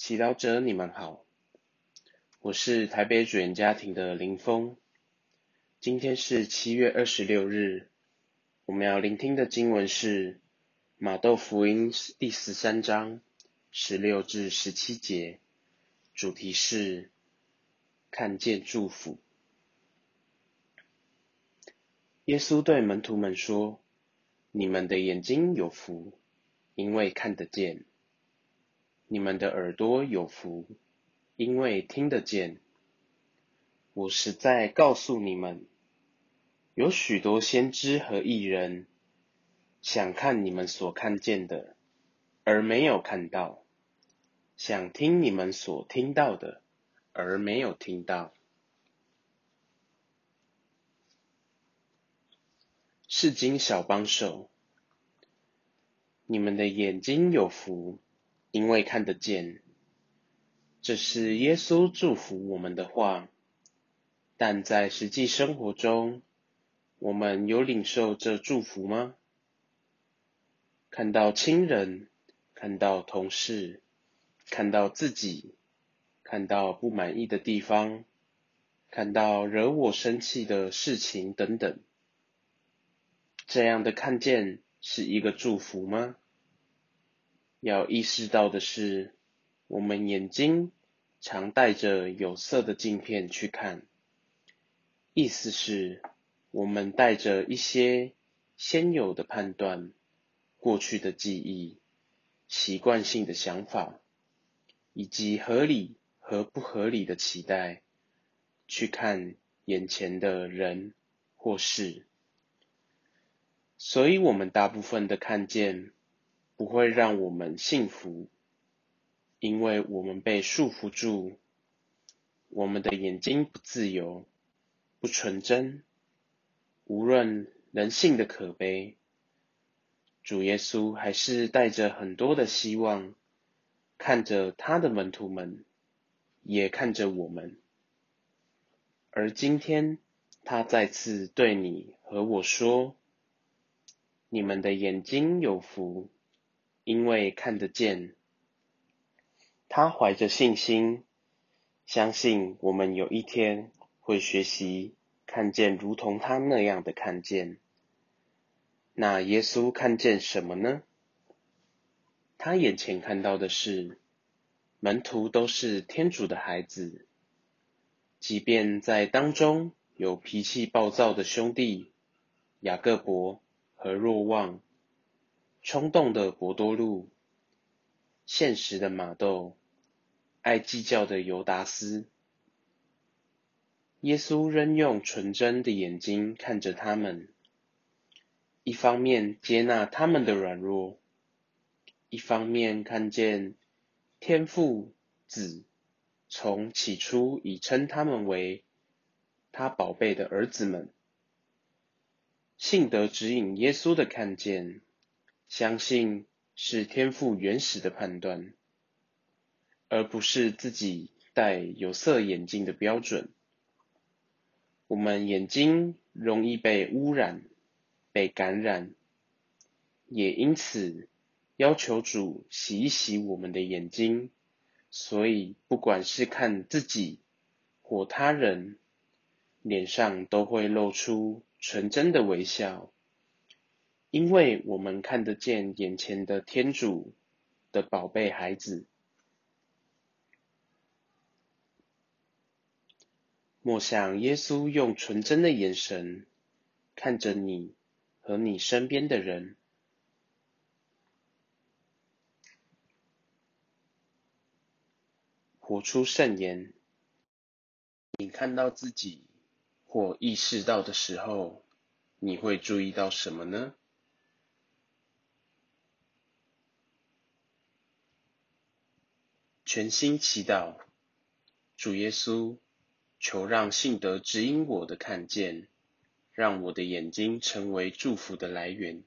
祈祷者，你们好，我是台北主演家庭的林峰。今天是七月二十六日，我们要聆听的经文是马窦福音第十三章十六至十七节，主题是看见祝福。耶稣对门徒们说：“你们的眼睛有福，因为看得见；你们的耳朵有福，因为听得见。我实在告诉你们，有许多先知和艺人，想看你们所看见的，而没有看到；想听你们所听到的，而没有听到。”是经小帮手，你们的眼睛有福，因为看得见。这是耶稣祝福我们的话，但在实际生活中，我们有领受这祝福吗？看到亲人，看到同事，看到自己，看到不满意的地方，看到惹我生气的事情等等。这样的看见是一个祝福吗？要意识到的是，我们眼睛常带着有色的镜片去看，意思是，我们带着一些先有的判断、过去的记忆、习惯性的想法，以及合理和不合理的期待，去看眼前的人或事。所以，我们大部分的看见不会让我们幸福，因为我们被束缚住，我们的眼睛不自由、不纯真。无论人性的可悲，主耶稣还是带着很多的希望，看着他的门徒们，也看着我们。而今天，他再次对你和我说。你们的眼睛有福，因为看得见。他怀着信心，相信我们有一天会学习看见如同他那样的看见。那耶稣看见什么呢？他眼前看到的是，门徒都是天主的孩子，即便在当中有脾气暴躁的兄弟雅各伯。和若望，冲动的博多禄，现实的马窦，爱计较的尤达斯，耶稣仍用纯真的眼睛看着他们，一方面接纳他们的软弱，一方面看见天父子从起初已称他们为他宝贝的儿子们。信德指引耶稣的看见，相信是天赋原始的判断，而不是自己戴有色眼镜的标准。我们眼睛容易被污染、被感染，也因此要求主洗一洗我们的眼睛。所以，不管是看自己或他人，脸上都会露出。纯真的微笑，因为我们看得见眼前的天主的宝贝孩子。莫想耶稣用纯真的眼神看着你和你身边的人，活出圣言。你看到自己。或意识到的时候，你会注意到什么呢？全心祈祷，主耶稣，求让信德指引我的看见，让我的眼睛成为祝福的来源。